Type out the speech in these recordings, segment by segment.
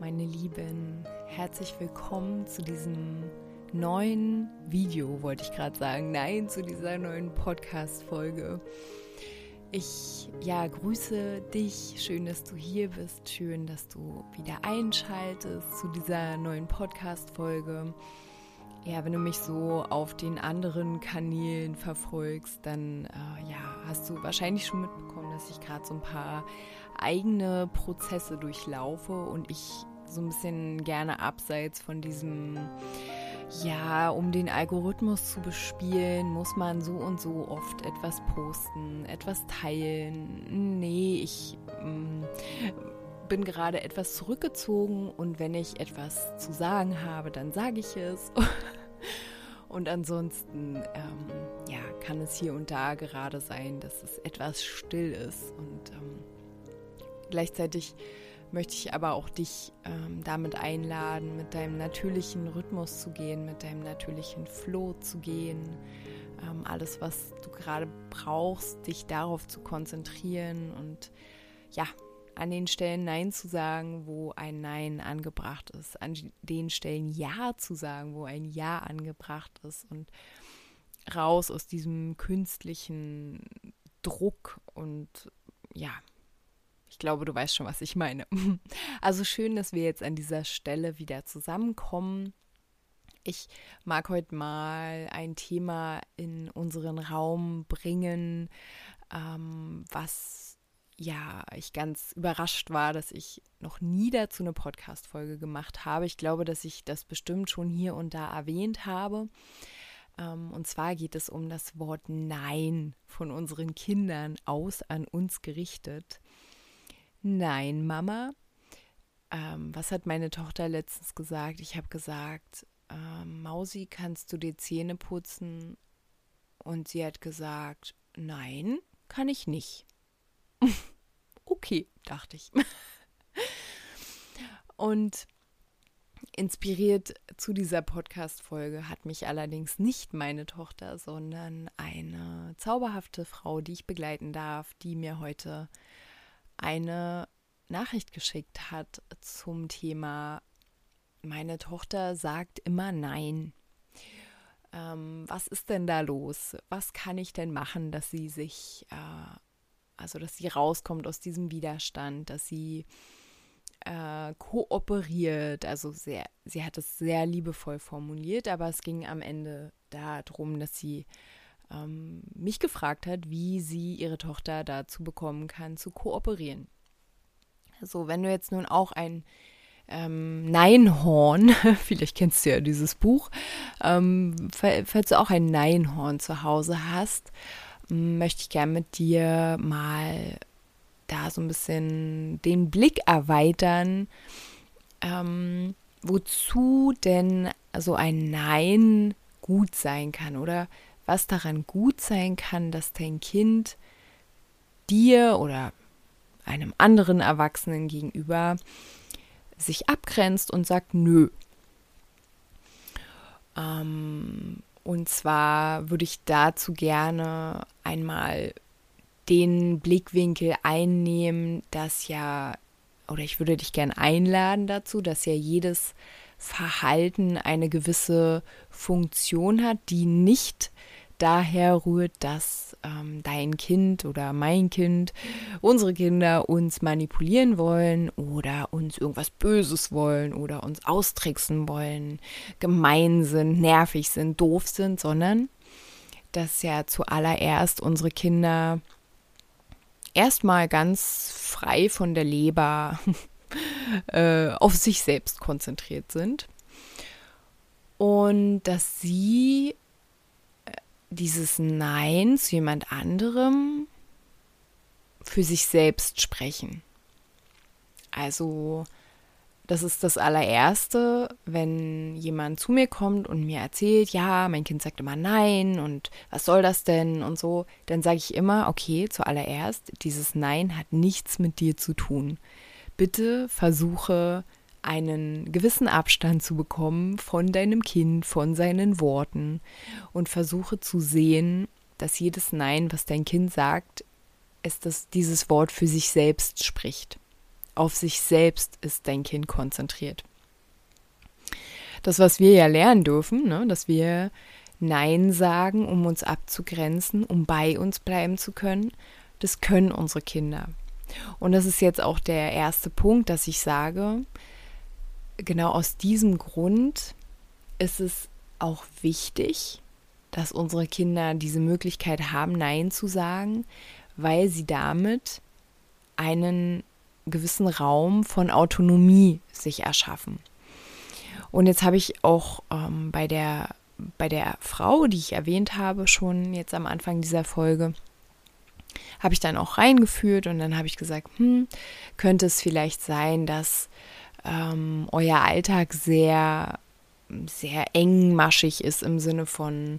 meine Lieben, herzlich willkommen zu diesem neuen Video, wollte ich gerade sagen. Nein, zu dieser neuen Podcast-Folge. Ich ja, grüße dich. Schön, dass du hier bist. Schön, dass du wieder einschaltest zu dieser neuen Podcast-Folge. Ja, wenn du mich so auf den anderen Kanälen verfolgst, dann äh, ja, hast du wahrscheinlich schon mitbekommen, dass ich gerade so ein paar eigene Prozesse durchlaufe und ich so ein bisschen gerne abseits von diesem ja, um den Algorithmus zu bespielen, muss man so und so oft etwas posten, etwas teilen. Nee, ich ähm, bin gerade etwas zurückgezogen und wenn ich etwas zu sagen habe, dann sage ich es. und ansonsten, ähm, ja, kann es hier und da gerade sein, dass es etwas still ist und ähm, gleichzeitig möchte ich aber auch dich ähm, damit einladen, mit deinem natürlichen Rhythmus zu gehen, mit deinem natürlichen Flow zu gehen. Ähm, alles, was du gerade brauchst, dich darauf zu konzentrieren und ja, an den Stellen Nein zu sagen, wo ein Nein angebracht ist, an den Stellen Ja zu sagen, wo ein Ja angebracht ist und raus aus diesem künstlichen Druck und ja, ich glaube, du weißt schon, was ich meine. Also schön, dass wir jetzt an dieser Stelle wieder zusammenkommen. Ich mag heute mal ein Thema in unseren Raum bringen, ähm, was ja, ich ganz überrascht war, dass ich noch nie dazu eine Podcast-Folge gemacht habe. Ich glaube, dass ich das bestimmt schon hier und da erwähnt habe. Ähm, und zwar geht es um das Wort Nein von unseren Kindern aus an uns gerichtet. Nein, Mama. Ähm, was hat meine Tochter letztens gesagt? Ich habe gesagt, äh, Mausi, kannst du die Zähne putzen? Und sie hat gesagt, nein, kann ich nicht. okay, dachte ich. Und inspiriert zu dieser Podcast-Folge hat mich allerdings nicht meine Tochter, sondern eine zauberhafte Frau, die ich begleiten darf, die mir heute eine Nachricht geschickt hat zum Thema, meine Tochter sagt immer Nein. Ähm, was ist denn da los? Was kann ich denn machen, dass sie sich, äh, also dass sie rauskommt aus diesem Widerstand, dass sie äh, kooperiert. Also sehr, sie hat es sehr liebevoll formuliert, aber es ging am Ende darum, dass sie ähm, mich gefragt hat, wie sie ihre Tochter dazu bekommen kann, zu kooperieren. So, wenn du jetzt nun auch ein ähm, Neinhorn, vielleicht kennst du ja dieses Buch, ähm, falls du auch ein Neinhorn zu Hause hast, möchte ich gerne mit dir mal da so ein bisschen den Blick erweitern, ähm, wozu denn so ein Nein gut sein kann oder was daran gut sein kann, dass dein Kind dir oder einem anderen Erwachsenen gegenüber sich abgrenzt und sagt, nö. Ähm, und zwar würde ich dazu gerne einmal den Blickwinkel einnehmen, dass ja, oder ich würde dich gerne einladen dazu, dass ja jedes Verhalten eine gewisse Funktion hat, die nicht daher rührt, dass ähm, dein Kind oder mein Kind, unsere Kinder uns manipulieren wollen oder uns irgendwas Böses wollen oder uns austricksen wollen, gemein sind, nervig sind, doof sind, sondern dass ja zuallererst unsere Kinder erstmal ganz frei von der Leber äh, auf sich selbst konzentriert sind. Und dass sie dieses Nein zu jemand anderem für sich selbst sprechen. Also das ist das allererste, wenn jemand zu mir kommt und mir erzählt, ja, mein Kind sagt immer nein und was soll das denn und so, dann sage ich immer, okay, zuallererst, dieses Nein hat nichts mit dir zu tun. Bitte versuche einen gewissen Abstand zu bekommen von deinem Kind, von seinen Worten und versuche zu sehen, dass jedes Nein, was dein Kind sagt, es das, dieses Wort für sich selbst spricht auf sich selbst ist dein Kind konzentriert. Das, was wir ja lernen dürfen, ne, dass wir Nein sagen, um uns abzugrenzen, um bei uns bleiben zu können, das können unsere Kinder. Und das ist jetzt auch der erste Punkt, dass ich sage, genau aus diesem Grund ist es auch wichtig, dass unsere Kinder diese Möglichkeit haben, Nein zu sagen, weil sie damit einen gewissen Raum von Autonomie sich erschaffen. Und jetzt habe ich auch ähm, bei, der, bei der Frau, die ich erwähnt habe, schon jetzt am Anfang dieser Folge, habe ich dann auch reingeführt und dann habe ich gesagt, hm, könnte es vielleicht sein, dass ähm, euer Alltag sehr sehr engmaschig ist im Sinne von,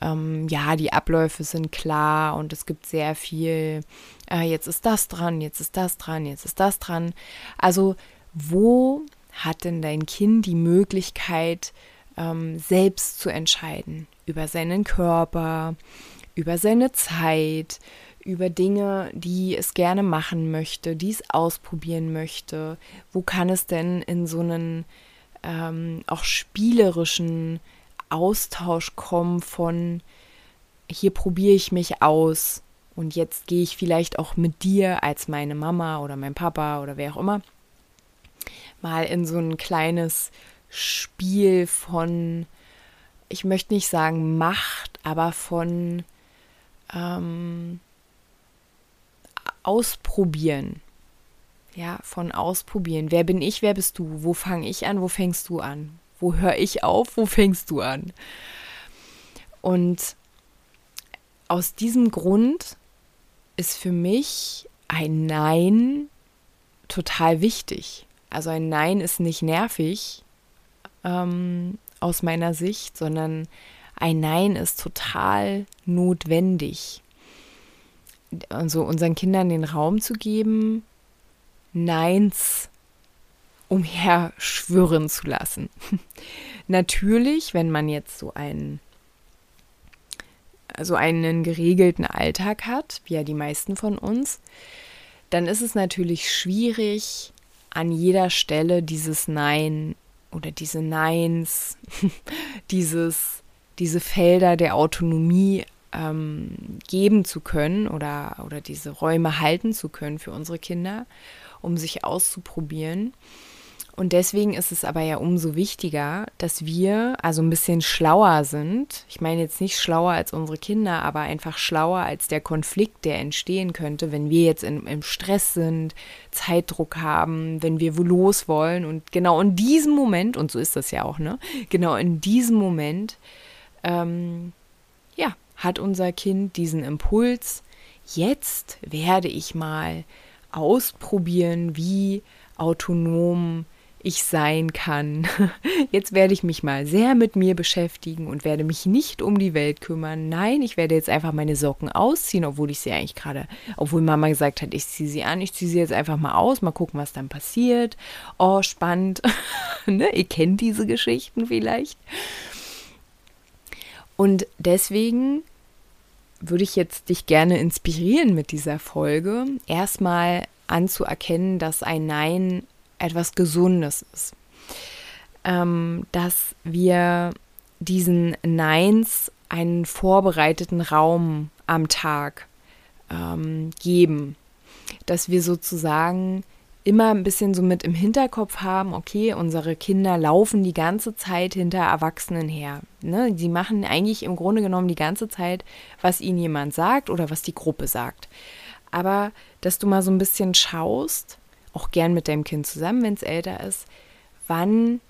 ähm, ja, die Abläufe sind klar und es gibt sehr viel, äh, jetzt ist das dran, jetzt ist das dran, jetzt ist das dran. Also wo hat denn dein Kind die Möglichkeit, ähm, selbst zu entscheiden über seinen Körper, über seine Zeit, über Dinge, die es gerne machen möchte, die es ausprobieren möchte. Wo kann es denn in so einen ähm, auch spielerischen Austausch kommen von hier probiere ich mich aus und jetzt gehe ich vielleicht auch mit dir als meine Mama oder mein Papa oder wer auch immer mal in so ein kleines Spiel von, ich möchte nicht sagen Macht, aber von ähm, Ausprobieren. Ja, von ausprobieren. Wer bin ich, wer bist du? Wo fange ich an, wo fängst du an? Wo höre ich auf, wo fängst du an? Und aus diesem Grund ist für mich ein Nein total wichtig. Also ein Nein ist nicht nervig ähm, aus meiner Sicht, sondern ein Nein ist total notwendig. Also unseren Kindern den Raum zu geben, Neins umherschwirren zu lassen. Natürlich, wenn man jetzt so einen so einen geregelten Alltag hat, wie ja die meisten von uns, dann ist es natürlich schwierig, an jeder Stelle dieses Nein oder diese Neins, dieses, diese Felder der Autonomie ähm, geben zu können oder, oder diese Räume halten zu können für unsere Kinder um sich auszuprobieren. Und deswegen ist es aber ja umso wichtiger, dass wir also ein bisschen schlauer sind. Ich meine jetzt nicht schlauer als unsere Kinder, aber einfach schlauer als der Konflikt, der entstehen könnte, wenn wir jetzt in, im Stress sind, Zeitdruck haben, wenn wir los wollen. Und genau in diesem Moment, und so ist das ja auch, ne? Genau in diesem Moment, ähm, ja, hat unser Kind diesen Impuls, jetzt werde ich mal ausprobieren, wie autonom ich sein kann. Jetzt werde ich mich mal sehr mit mir beschäftigen und werde mich nicht um die Welt kümmern. Nein, ich werde jetzt einfach meine Socken ausziehen, obwohl ich sie eigentlich gerade, obwohl Mama gesagt hat, ich ziehe sie an, ich ziehe sie jetzt einfach mal aus, mal gucken, was dann passiert. Oh, spannend. ne? Ihr kennt diese Geschichten vielleicht. Und deswegen würde ich jetzt dich gerne inspirieren mit dieser Folge, erstmal anzuerkennen, dass ein Nein etwas Gesundes ist. Ähm, dass wir diesen Neins einen vorbereiteten Raum am Tag ähm, geben. Dass wir sozusagen immer ein bisschen so mit im Hinterkopf haben, okay, unsere Kinder laufen die ganze Zeit hinter Erwachsenen her. Ne? Sie machen eigentlich im Grunde genommen die ganze Zeit, was ihnen jemand sagt oder was die Gruppe sagt. Aber dass du mal so ein bisschen schaust, auch gern mit deinem Kind zusammen, wenn es älter ist, wann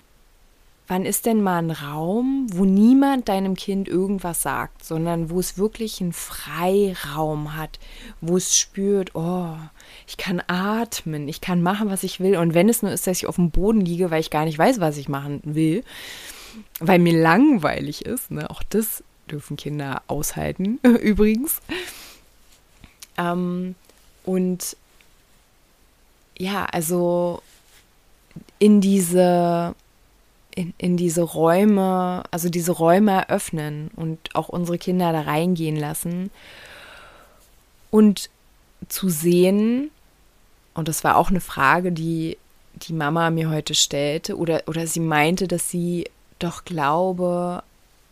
wann ist denn mal ein Raum, wo niemand deinem Kind irgendwas sagt, sondern wo es wirklich einen Freiraum hat, wo es spürt, oh, ich kann atmen, ich kann machen, was ich will. Und wenn es nur ist, dass ich auf dem Boden liege, weil ich gar nicht weiß, was ich machen will, weil mir langweilig ist, ne? auch das dürfen Kinder aushalten, übrigens. Ähm, und ja, also in diese in, in diese Räume, also diese Räume eröffnen und auch unsere Kinder da reingehen lassen und zu sehen, und das war auch eine Frage, die die Mama mir heute stellte, oder, oder sie meinte, dass sie doch glaube,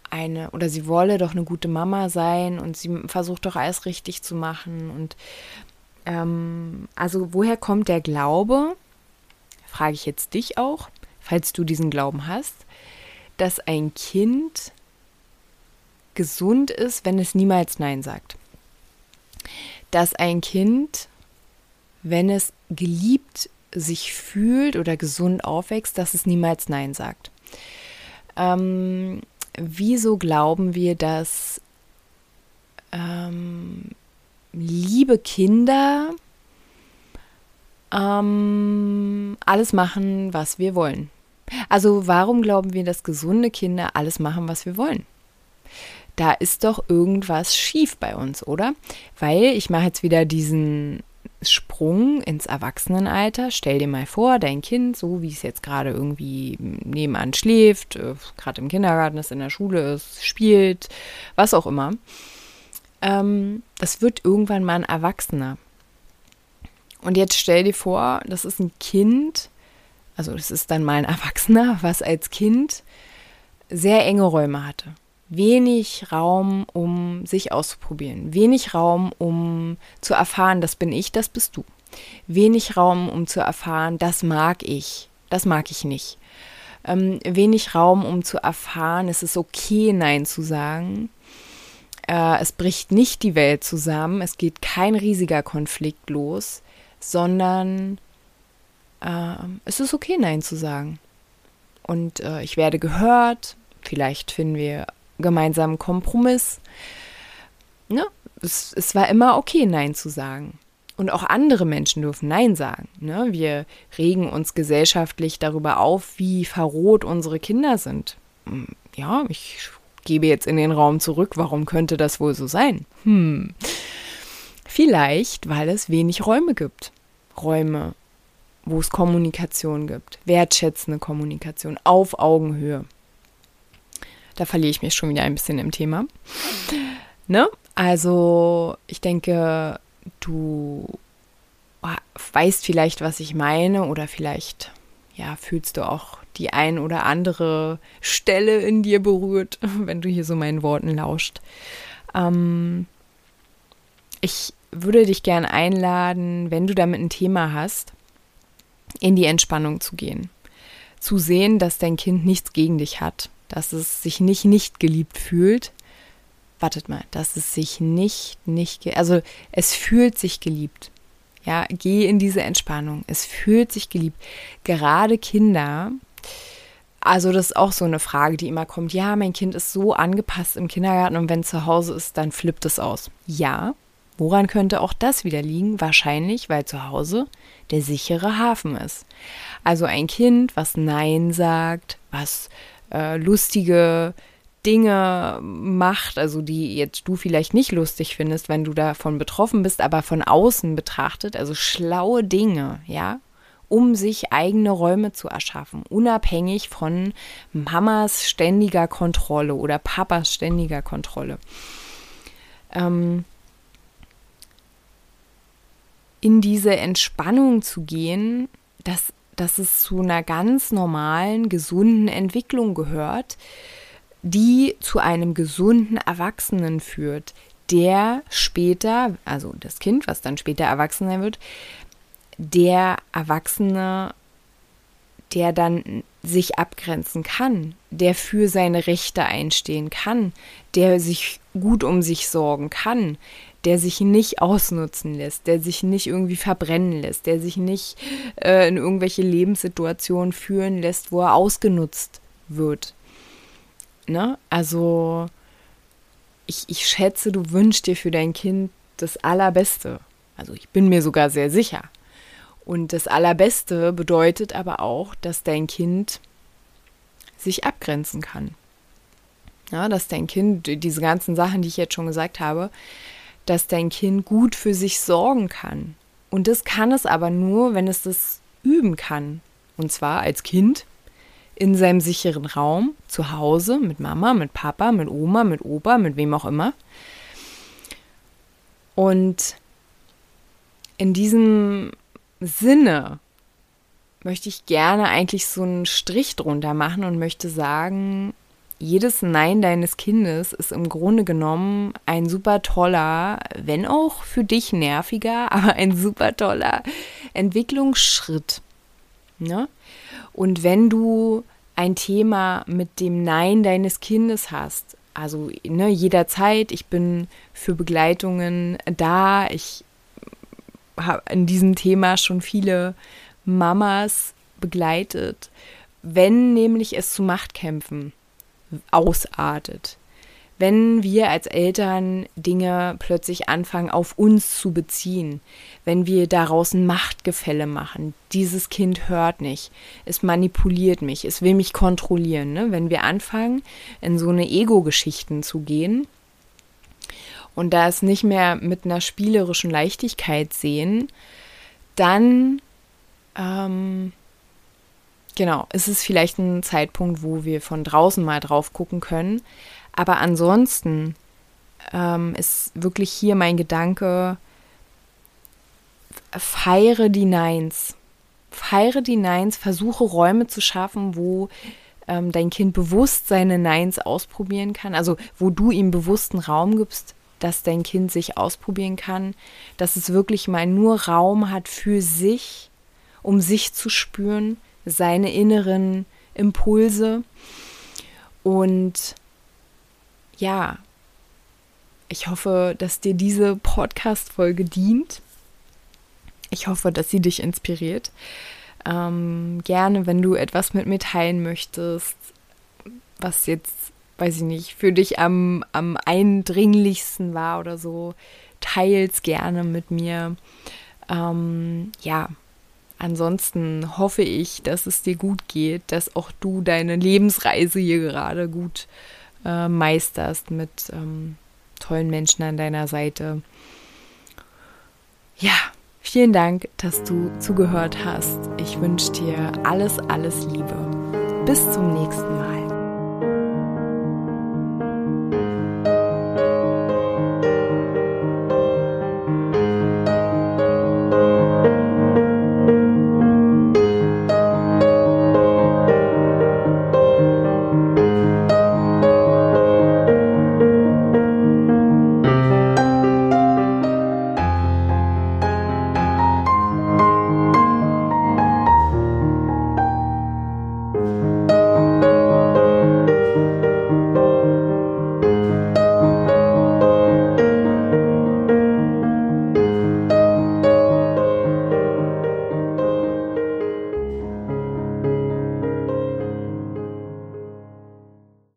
eine, oder sie wolle doch eine gute Mama sein und sie versucht doch alles richtig zu machen. Und ähm, also woher kommt der Glaube? Frage ich jetzt dich auch falls du diesen Glauben hast, dass ein Kind gesund ist, wenn es niemals Nein sagt. Dass ein Kind, wenn es geliebt sich fühlt oder gesund aufwächst, dass es niemals Nein sagt. Ähm, wieso glauben wir, dass ähm, liebe Kinder ähm, alles machen, was wir wollen? Also warum glauben wir, dass gesunde Kinder alles machen, was wir wollen? Da ist doch irgendwas schief bei uns, oder? Weil ich mache jetzt wieder diesen Sprung ins Erwachsenenalter. Stell dir mal vor, dein Kind, so wie es jetzt gerade irgendwie nebenan schläft, äh, gerade im Kindergarten ist, in der Schule ist, spielt, was auch immer. Ähm, das wird irgendwann mal ein Erwachsener. Und jetzt stell dir vor, das ist ein Kind, also es ist dann mal ein Erwachsener, was als Kind sehr enge Räume hatte. Wenig Raum, um sich auszuprobieren. Wenig Raum, um zu erfahren, das bin ich, das bist du. Wenig Raum, um zu erfahren, das mag ich, das mag ich nicht. Ähm, wenig Raum, um zu erfahren, es ist okay, Nein zu sagen. Äh, es bricht nicht die Welt zusammen, es geht kein riesiger Konflikt los, sondern äh, es ist okay, Nein zu sagen. Und äh, ich werde gehört, vielleicht finden wir gemeinsam einen Kompromiss. Ne? Es, es war immer okay, Nein zu sagen. Und auch andere Menschen dürfen Nein sagen. Ne? Wir regen uns gesellschaftlich darüber auf, wie verroht unsere Kinder sind. Hm, ja, ich gebe jetzt in den Raum zurück, warum könnte das wohl so sein? Hm. Vielleicht, weil es wenig Räume gibt. Räume wo es Kommunikation gibt, wertschätzende Kommunikation auf Augenhöhe. Da verliere ich mich schon wieder ein bisschen im Thema. Ne? Also, ich denke, du weißt vielleicht, was ich meine, oder vielleicht ja, fühlst du auch die ein oder andere Stelle in dir berührt, wenn du hier so meinen Worten lauscht. Ähm, ich würde dich gern einladen, wenn du damit ein Thema hast, in die Entspannung zu gehen. Zu sehen, dass dein Kind nichts gegen dich hat, dass es sich nicht nicht geliebt fühlt. Wartet mal, dass es sich nicht nicht also es fühlt sich geliebt. Ja, geh in diese Entspannung. Es fühlt sich geliebt. Gerade Kinder, also das ist auch so eine Frage, die immer kommt. Ja, mein Kind ist so angepasst im Kindergarten und wenn zu Hause ist, dann flippt es aus. Ja, woran könnte auch das wieder liegen? Wahrscheinlich, weil zu Hause der sichere Hafen ist. Also ein Kind, was Nein sagt, was äh, lustige Dinge macht, also die jetzt du vielleicht nicht lustig findest, wenn du davon betroffen bist, aber von außen betrachtet, also schlaue Dinge, ja, um sich eigene Räume zu erschaffen, unabhängig von Mamas ständiger Kontrolle oder Papas ständiger Kontrolle. Ähm, in diese Entspannung zu gehen, dass, dass es zu einer ganz normalen, gesunden Entwicklung gehört, die zu einem gesunden Erwachsenen führt, der später, also das Kind, was dann später Erwachsener wird, der Erwachsene, der dann sich abgrenzen kann, der für seine Rechte einstehen kann, der sich gut um sich sorgen kann, der sich nicht ausnutzen lässt, der sich nicht irgendwie verbrennen lässt, der sich nicht äh, in irgendwelche Lebenssituationen führen lässt, wo er ausgenutzt wird. Ne? Also ich, ich schätze, du wünschst dir für dein Kind das Allerbeste. Also ich bin mir sogar sehr sicher. Und das Allerbeste bedeutet aber auch, dass dein Kind sich abgrenzen kann. Ja, dass dein Kind, diese ganzen Sachen, die ich jetzt schon gesagt habe, dass dein Kind gut für sich sorgen kann. Und das kann es aber nur, wenn es das üben kann. Und zwar als Kind in seinem sicheren Raum, zu Hause, mit Mama, mit Papa, mit Oma, mit Opa, mit wem auch immer. Und in diesem Sinne möchte ich gerne eigentlich so einen Strich drunter machen und möchte sagen, jedes Nein deines Kindes ist im Grunde genommen ein super toller, wenn auch für dich nerviger, aber ein super toller Entwicklungsschritt. Ne? Und wenn du ein Thema mit dem Nein deines Kindes hast, also ne, jederzeit, ich bin für Begleitungen da, ich habe in diesem Thema schon viele Mamas begleitet, wenn nämlich es zu Machtkämpfen ausartet, wenn wir als Eltern Dinge plötzlich anfangen auf uns zu beziehen, wenn wir daraus ein Machtgefälle machen, dieses Kind hört nicht, es manipuliert mich, es will mich kontrollieren, ne? wenn wir anfangen, in so eine Ego-Geschichten zu gehen und da es nicht mehr mit einer spielerischen Leichtigkeit sehen, dann ähm, genau, ist es vielleicht ein Zeitpunkt, wo wir von draußen mal drauf gucken können. Aber ansonsten ähm, ist wirklich hier mein Gedanke, feiere die Neins. Feiere die Neins, versuche Räume zu schaffen, wo ähm, dein Kind bewusst seine Neins ausprobieren kann. Also wo du ihm bewussten Raum gibst, dass dein Kind sich ausprobieren kann, dass es wirklich mal nur Raum hat für sich, um sich zu spüren, seine inneren Impulse. Und ja, ich hoffe, dass dir diese Podcast-Folge dient. Ich hoffe, dass sie dich inspiriert. Ähm, gerne, wenn du etwas mit mir teilen möchtest, was jetzt, weiß ich nicht, für dich am, am eindringlichsten war oder so, teils gerne mit mir. Ähm, ja, ansonsten hoffe ich, dass es dir gut geht, dass auch du deine Lebensreise hier gerade gut äh, meisterst mit ähm, tollen Menschen an deiner Seite. Ja, vielen Dank, dass du zugehört hast. Ich wünsche dir alles, alles Liebe. Bis zum nächsten Mal.